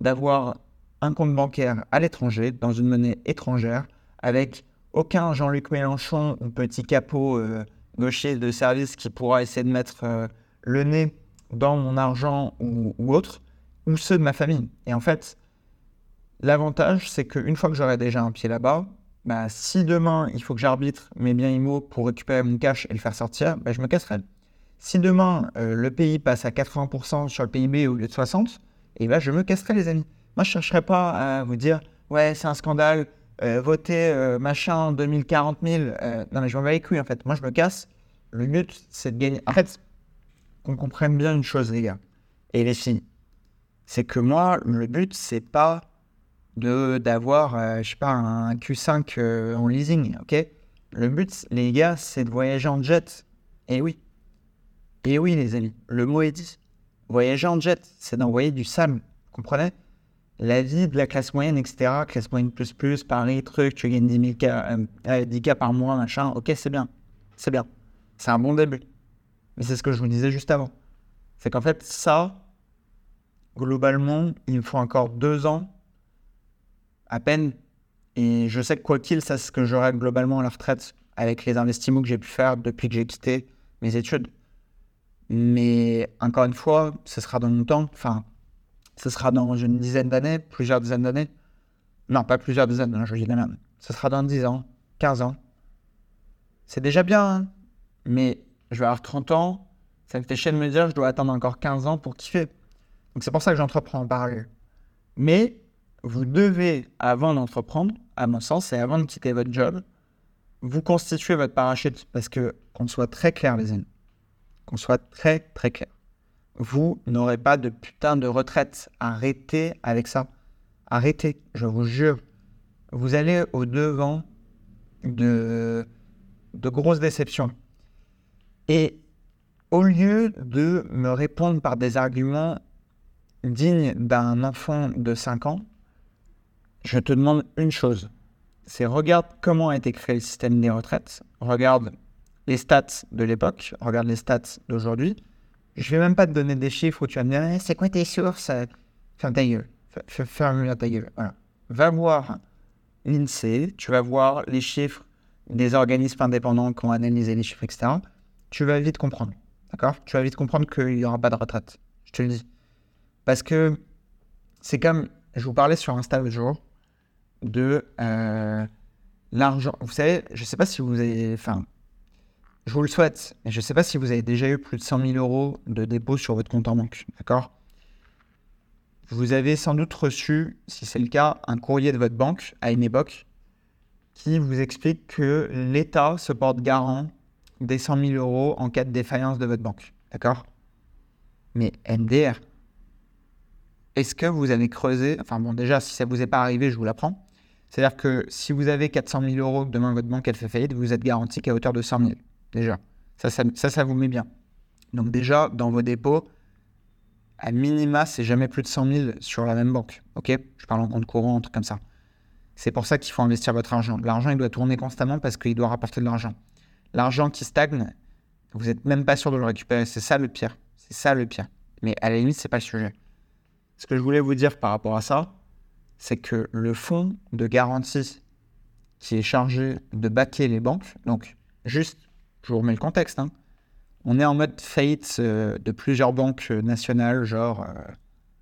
d'avoir un compte bancaire à l'étranger, dans une monnaie étrangère, avec aucun Jean-Luc Mélenchon, un petit capot euh, gaucher de service qui pourra essayer de mettre euh, le nez dans mon argent ou, autre, ou ceux de ma famille. Et en fait, l'avantage, c'est qu'une fois que j'aurai déjà un pied là-bas, bah, si demain il faut que j'arbitre mes biens immo pour récupérer mon cash et le faire sortir, bah, je me casserai. Si demain euh, le pays passe à 80% sur le PIB au lieu de 60%, et ben, je me casserai les amis. Moi je ne chercherai pas à vous dire ouais c'est un scandale, euh, voter euh, machin 2040 000. non mais je m'en vais les couilles en fait. Moi je me casse. Le but c'est de gagner. En fait, qu'on comprenne bien une chose, les gars, et les filles, c'est que moi, le but, c'est pas de d'avoir, euh, je sais pas, un Q5 euh, en leasing, ok? Le but, les gars, c'est de voyager en jet. Et oui. Et oui, les amis, le mot est dit. Voyager en jet, c'est d'envoyer du sale. Vous comprenez? La vie de la classe moyenne, etc., classe moyenne plus plus, Paris, truc, tu gagnes 10 000 k, 10 k par mois, machin, ok, c'est bien. C'est bien. C'est un bon début. Mais c'est ce que je vous disais juste avant. C'est qu'en fait, ça, globalement, il me faut encore deux ans à peine. Et je sais que quoi qu'il, ça, c'est ce que j'aurai globalement à la retraite avec les investissements que j'ai pu faire depuis que j'ai quitté mes études. Mais encore une fois, ce sera dans longtemps. Enfin, ce sera dans une dizaine d'années, plusieurs dizaines d'années. Non, pas plusieurs dizaines, je dis la même. Ce sera dans 10 ans, 15 ans. C'est déjà bien, hein mais je vais avoir 30 ans, ça me fait chier de me dire je dois attendre encore 15 ans pour kiffer. Donc c'est pour ça que j'entreprends en parallèle. Mais vous devez, avant d'entreprendre, à mon sens, et avant de quitter votre job, vous constituer votre parachute. Parce que, qu'on soit très clair, les amis, qu'on soit très très clair, vous n'aurez pas de putain de retraite. Arrêtez avec ça. Arrêtez, je vous jure. Vous allez au devant de, de grosses déceptions. Et au lieu de me répondre par des arguments dignes d'un enfant de 5 ans, je te demande une chose. C'est regarde comment a été créé le système des retraites, regarde les stats de l'époque, regarde les stats d'aujourd'hui. Je vais même pas te donner des chiffres où tu vas me dire eh, c'est quoi tes sources? Ferme ta gueule. Ferme ta gueule. Voilà. Va voir l'INSEE, tu vas voir les chiffres des organismes indépendants qui ont analysé les chiffres, etc tu vas vite comprendre. D'accord? Tu vas vite comprendre qu'il n'y aura pas de retraite. Je te le dis. Parce que c'est comme, je vous parlais sur Insta le jour de euh, l'argent. Vous savez, je ne sais pas si vous avez. Enfin, je vous le souhaite, mais je ne sais pas si vous avez déjà eu plus de 100 000 euros de dépôt sur votre compte en banque. D'accord? Vous avez sans doute reçu, si c'est le cas, un courrier de votre banque à une époque qui vous explique que l'État se porte garant des 100 000 euros en cas de défaillance de votre banque. D'accord? Mais MDR, est-ce que vous avez creusé? Enfin bon, déjà, si ça ne vous est pas arrivé, je vous l'apprends. C'est-à-dire que si vous avez 400 000 euros, demain votre banque elle fait faillite, vous êtes garanti qu'à hauteur de 100 000. Déjà. Ça ça, ça, vous met bien. Donc déjà, dans vos dépôts, à minima, c'est jamais plus de 100 000 sur la même banque. OK? Je parle en compte courant, un truc comme ça. C'est pour ça qu'il faut investir votre argent. L'argent, il doit tourner constamment parce qu'il doit rapporter de l'argent l'argent qui stagne, vous n'êtes même pas sûr de le récupérer. C'est ça le pire. C'est ça le pire. Mais à la limite, c'est pas le sujet. Ce que je voulais vous dire par rapport à ça, c'est que le fonds de garantie qui est chargé de baquer les banques, donc juste, je vous remets le contexte, hein. on est en mode faillite euh, de plusieurs banques nationales, genre, euh,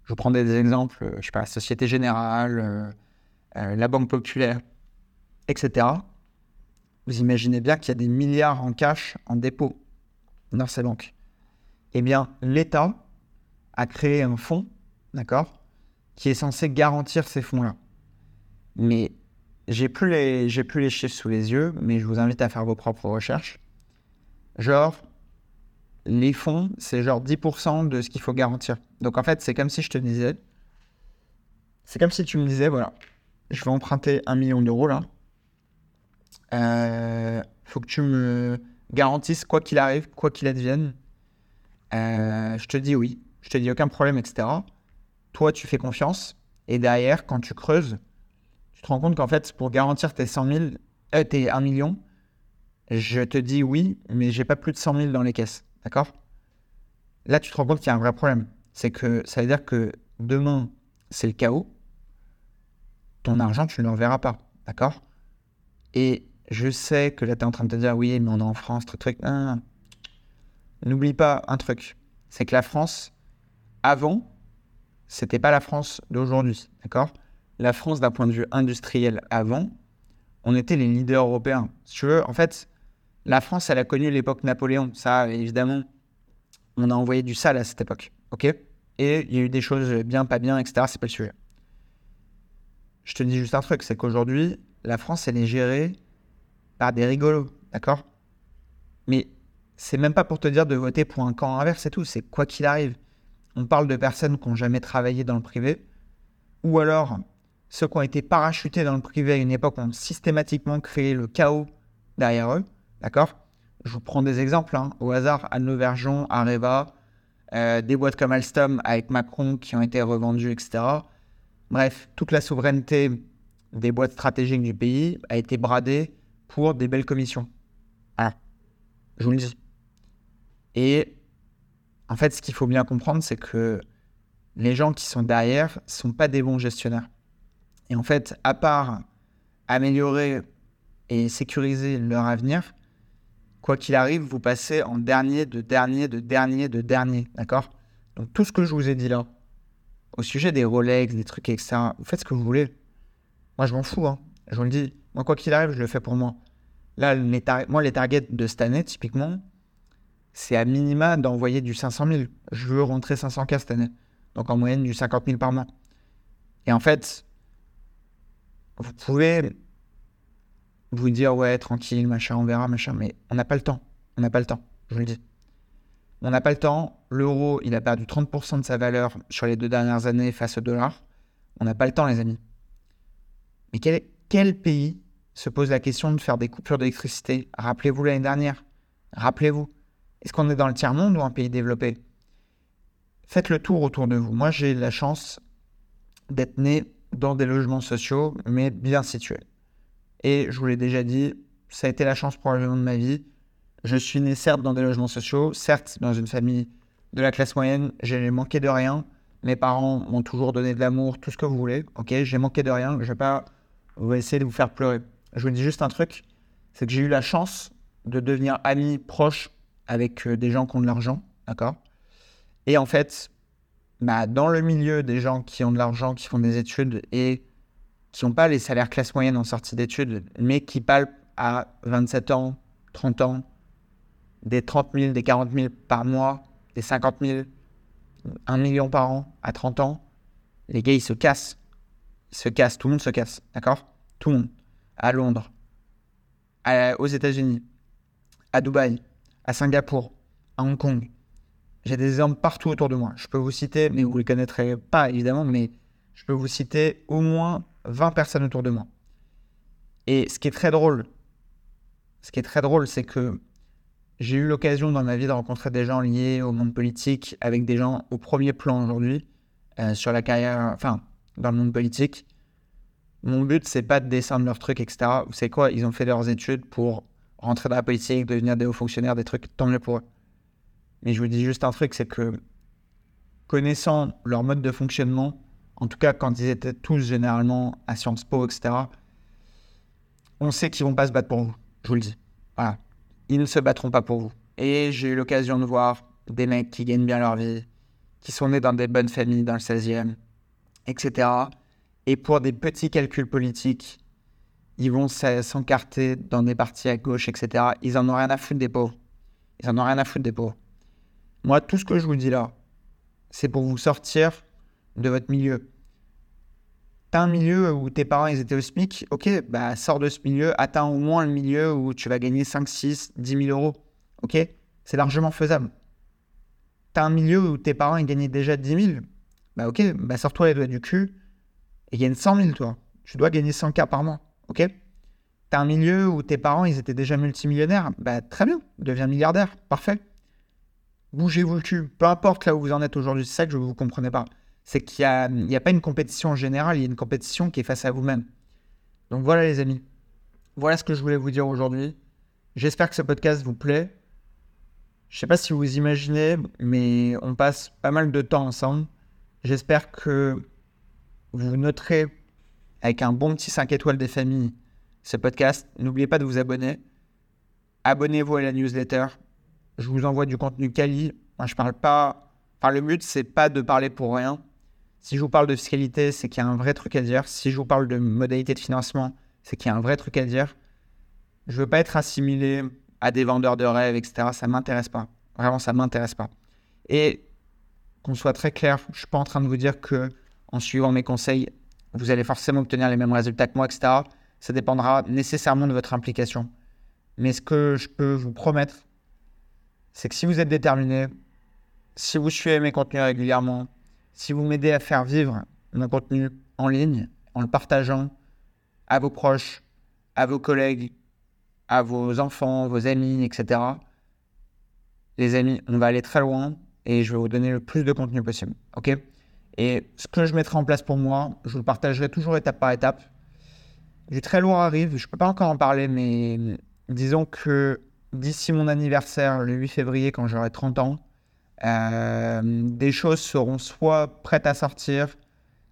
je vous prends des exemples, euh, je sais pas, la Société Générale, la Banque Populaire, etc vous imaginez bien qu'il y a des milliards en cash en dépôt dans ces banques. Eh bien, l'État a créé un fonds, d'accord, qui est censé garantir ces fonds-là. Mais j'ai plus j'ai plus les chiffres sous les yeux, mais je vous invite à faire vos propres recherches. Genre les fonds, c'est genre 10% de ce qu'il faut garantir. Donc en fait, c'est comme si je te disais c'est comme si tu me disais voilà, je vais emprunter un million d'euros là euh, faut que tu me garantisses, quoi qu'il arrive, quoi qu'il advienne, Euh, je te dis oui, je te dis aucun problème, etc. Toi, tu fais confiance. Et derrière, quand tu creuses, tu te rends compte qu'en fait, pour garantir tes 100 000, euh, tes 1 million, je te dis oui, mais j'ai pas plus de 100 000 dans les caisses. D'accord? Là, tu te rends compte qu'il y a un vrai problème. C'est que ça veut dire que demain, c'est le chaos. Ton argent, tu ne le reverras pas. D'accord? Et je sais que là, tu es en train de te dire oui, mais on est en France, truc, truc. N'oublie pas un truc. C'est que la France, avant, c'était pas la France d'aujourd'hui. D'accord? La France, d'un point de vue industriel, avant, on était les leaders européens. Si tu veux, en fait, la France, elle a connu l'époque Napoléon. Ça, évidemment, on a envoyé du sale à cette époque. OK? Et il y a eu des choses bien, pas bien, etc. C'est pas le sujet. Je te dis juste un truc, c'est qu'aujourd'hui, la France, elle est gérée par des rigolos. D'accord? Mais c'est même pas pour te dire de voter pour un camp inverse et tout. C'est quoi qu'il arrive. On parle de personnes qui n'ont jamais travaillé dans le privé. Ou alors, ceux qui ont été parachutés dans le privé à une époque ont systématiquement créé le chaos derrière eux. D'accord? Je vous prends des exemples hein. au hasard Anne Verjon, Areva, euh, des boîtes comme Alstom avec Macron qui ont été revendues, etc. Bref, toute la souveraineté des boîtes stratégiques du pays a été bradée pour des belles commissions. Ah, je vous le dis. Et en fait, ce qu'il faut bien comprendre, c'est que les gens qui sont derrière ne sont pas des bons gestionnaires. Et en fait, à part améliorer et sécuriser leur avenir, quoi qu'il arrive, vous passez en dernier, de dernier, de dernier, de dernier. D'accord? Donc tout ce que je vous ai dit là, au sujet des Rolex, des trucs, etc., vous faites ce que vous voulez. Moi, je m'en fous. Hein. Je vous le dis. Moi, quoi qu'il arrive, je le fais pour moi. Là, moi, les targets de cette année, typiquement, c'est à minima d'envoyer du 500 000. Je veux rentrer 500K cette année. Donc, en moyenne, du 50 000 par mois. Et en fait, vous pouvez vous dire ouais tranquille machin on verra machin mais on n'a pas le temps. On n'a pas le temps je vous le dis. On n'a pas le temps. L'euro il a perdu 30% de sa valeur sur les deux dernières années face au dollar. On n'a pas le temps les amis. Mais quel, quel pays se pose la question de faire des coupures d'électricité? Rappelez-vous l'année dernière. Rappelez-vous. Est-ce qu'on est dans le tiers monde ou un pays développé? Faites le tour autour de vous. Moi j'ai la chance d'être né dans des logements sociaux mais bien situés et je vous l'ai déjà dit, ça a été la chance probablement de ma vie. Je suis né certes dans des logements sociaux, certes dans une famille de la classe moyenne, j'ai manqué de rien. Mes parents m'ont toujours donné de l'amour, tout ce que vous voulez. Ok, j'ai manqué de rien. Je vais pas vous essayer de vous faire pleurer. Je vous dis juste un truc, c'est que j'ai eu la chance de devenir ami proche avec euh, des gens qui ont de l'argent, d'accord? Et en fait, bah, dans le milieu des gens qui ont de l'argent, qui font des études et qui n'ont pas les salaires classe moyenne en sortie d'études, mais qui palpent à 27 ans, 30 ans, des 30 000, des 40 000 par mois, des 50 000, 1 million par an à 30 ans, les gars, ils se cassent. Se cassent, tout le monde se casse, d'accord? Tout le monde. À Londres, aux États-Unis, à Dubaï, à Singapour, à Hong Kong. J'ai des exemples partout autour de moi. Je peux vous citer, mais vous ne les connaîtrez pas évidemment, mais je peux vous citer au moins 20 personnes autour de moi. Et ce qui est très drôle, ce qui est très drôle, c'est que j'ai eu l'occasion dans ma vie de rencontrer des gens liés au monde politique, avec des gens au premier plan aujourd'hui, euh, sur la carrière, enfin, dans le monde politique. Mon but, c'est pas de descendre leurs trucs, etc. Savez quoi? Ils ont fait leurs études pour rentrer dans la politique, devenir des hauts fonctionnaires, des trucs, tant mieux pour eux. Mais je vous dis juste un truc, c'est que connaissant leur mode de fonctionnement, en tout cas quand ils étaient tous généralement à Sciences Po, etc., on sait qu'ils vont pas se battre pour vous, je vous le dis. Voilà. Ils ne se battront pas pour vous. Et j'ai eu l'occasion de voir des mecs qui gagnent bien leur vie, qui sont nés dans des bonnes familles dans le 16e, etc. Et pour des petits calculs politiques, ils vont s'encarter dans des partis à gauche, etc. Ils en ont rien à foutre des pauvres. Ils en ont rien à foutre des pauvres. Moi, tout ce que je vous dis là, c'est pour vous sortir de votre milieu. T'as un milieu où tes parents ils étaient au SMIC, ok, bah sors de ce milieu, atteins au moins le milieu où tu vas gagner 5, 6, 10 000 euros. Ok C'est largement faisable. T'as un milieu où tes parents ils gagnaient déjà 10 000, bah ok, bah sors-toi les doigts du cul et gagne 100 000 toi. Tu dois gagner 100K par mois, ok T'as un milieu où tes parents ils étaient déjà multimillionnaires, bah très bien, deviens milliardaire, parfait. bougez-vous le cul. Peu importe là où vous en êtes aujourd'hui, c'est ça que je ne vous comprenez pas. C'est qu'il n'y a, a pas une compétition en général, il y a une compétition qui est face à vous-même. Donc voilà les amis. Voilà ce que je voulais vous dire aujourd'hui. J'espère que ce podcast vous plaît. Je ne sais pas si vous imaginez, mais on passe pas mal de temps ensemble. J'espère que vous noterez avec un bon petit 5 étoiles des familles ce podcast. N'oubliez pas de vous abonner. Abonnez-vous à la newsletter. Je vous envoie du contenu quali. Moi, je parle pas. Enfin, le but, c'est pas de parler pour rien. Si je vous parle de fiscalité, c'est qu'il y a un vrai truc à dire. Si je vous parle de modalité de financement, c'est qu'il y a un vrai truc à dire. Je veux pas être assimilé à des vendeurs de rêves, etc. Ça m'intéresse pas. Vraiment, ça m'intéresse pas. Et qu'on soit très clair, je suis pas en train de vous dire que en suivant mes conseils, vous allez forcément obtenir les mêmes résultats que moi, etc. Ça dépendra nécessairement de votre implication. Mais ce que je peux vous promettre, c'est que si vous êtes déterminé, si vous suivez mes contenus régulièrement, si vous m'aidez à faire vivre mon contenu en ligne, en le partageant à vos proches, à vos collègues, à vos enfants, vos amis, etc. Les amis, on va aller très loin et je vais vous donner le plus de contenu possible. OK? Et ce que je mettrai en place pour moi, je vous le partagerai toujours étape par étape. Du très lourd arrive, je ne peux pas encore en parler, mais disons que d'ici mon anniversaire, le 8 février, quand j'aurai 30 ans, euh, des choses seront soit prêtes à sortir,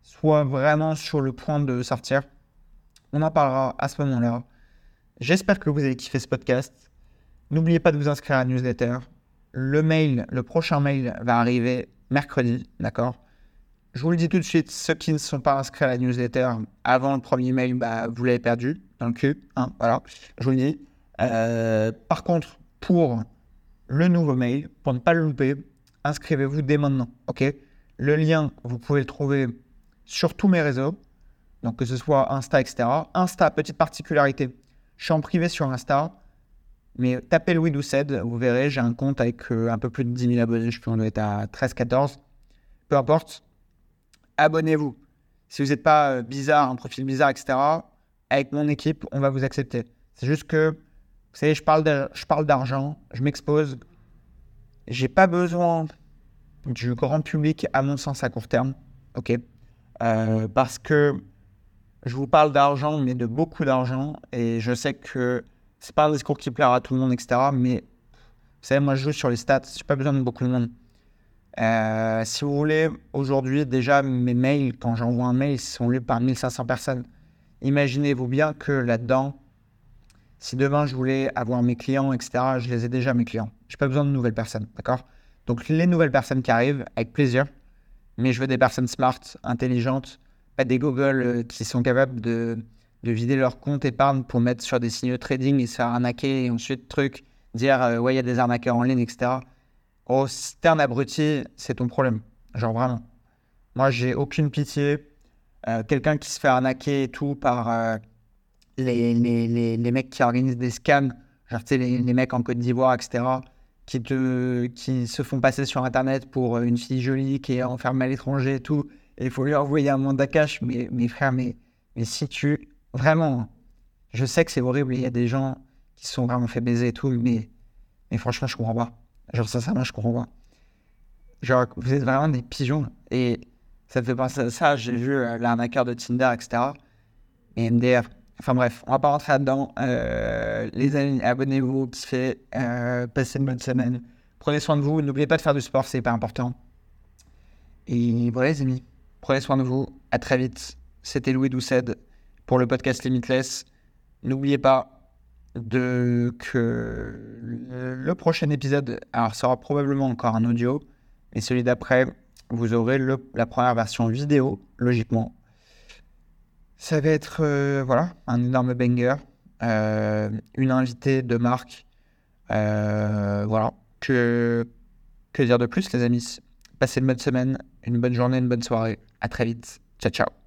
soit vraiment sur le point de sortir. On en parlera à ce moment-là. J'espère que vous avez kiffé ce podcast. N'oubliez pas de vous inscrire à la newsletter. Le mail, le prochain mail va arriver mercredi, d'accord? Je vous le dis tout de suite, ceux qui ne sont pas inscrits à la newsletter avant le premier mail, bah, vous l'avez perdu dans le cul. Hein, voilà, je vous le dis. Euh, par contre, pour le nouveau mail, pour ne pas le louper, inscrivez-vous dès maintenant, ok? Le lien, vous pouvez le trouver sur tous mes réseaux, donc que ce soit Insta, etc. Insta, petite particularité, je suis en privé sur Insta, mais tapez Louis Doucet, vous verrez, j'ai un compte avec euh, un peu plus de 10 000 abonnés, je pense qu'on doit être à 13-14. Peu importe, abonnez-vous. Si vous n'êtes pas euh, bizarre, un profil bizarre, etc., avec mon équipe, on va vous accepter. C'est juste que, vous savez, je parle d'argent, je m'expose. J'ai pas besoin du grand public, à mon sens, à court terme. OK? Euh, Parce que je vous parle d'argent, mais de beaucoup d'argent. Et je sais que c'est pas un discours qui plaira à tout le monde, etc. Mais vous savez, moi, je joue sur les stats. J'ai pas besoin de beaucoup de monde. Euh, si vous voulez, aujourd'hui, déjà, mes mails, quand j'envoie un mail, ils sont lus par 1500 personnes. Imaginez-vous bien que là-dedans, si demain je voulais avoir mes clients, etc., je les ai déjà, mes clients. J'ai pas besoin de nouvelles personnes, d'accord? Donc, les nouvelles personnes qui arrivent, avec plaisir. Mais je veux des personnes smart, intelligentes, pas des Google euh, qui sont capables de, de, vider leur compte épargne pour mettre sur des signaux trading et se faire arnaquer et ensuite truc, dire euh, ouais il y a des arnaqueurs en ligne, etc. Oh, si t'es un abruti, c'est ton problème. Genre vraiment. Moi, j'ai aucune pitié. Euh, quelqu'un qui se fait arnaquer et tout par les, les, les, les, mecs qui organisent des scams, genre les, les mecs en Côte d'Ivoire, etc., qui, te, qui se font passer sur Internet pour une fille jolie qui est enfermée à l'étranger et tout et il faut lui envoyer un mandat cash. Mais, mes frères, mais, mais si tu. Vraiment, je sais que c'est horrible. Il y a des gens qui sont vraiment fait baiser et tout, mais, mais franchement, je comprends pas. Genre, sincèrement, je comprends pas. Genre, vous êtes vraiment des pigeons. Et ça me fait penser à ça. J'ai vu euh, l'arnaqueur de Tinder, etc. Et MDR. Enfin bref, on va pas rentrer là-dedans. Euh, les amis, abonnez-vous, euh, passez une bonne semaine. Prenez soin de vous. N'oubliez pas de faire du sport, c'est hyper important. Et voilà, les amis. Prenez soin de vous. À très vite. C'était Louis Doucet pour le podcast Limitless. N'oubliez pas que le prochain épisode alors, sera probablement encore un audio, et celui d'après, vous aurez la première version vidéo, logiquement. Ça va être euh, voilà, un énorme banger, euh, une invitée de marque. Euh, voilà. Que, que dire de plus, les amis? Passez une bonne semaine, une bonne journée, une bonne soirée. À très vite. Ciao, ciao.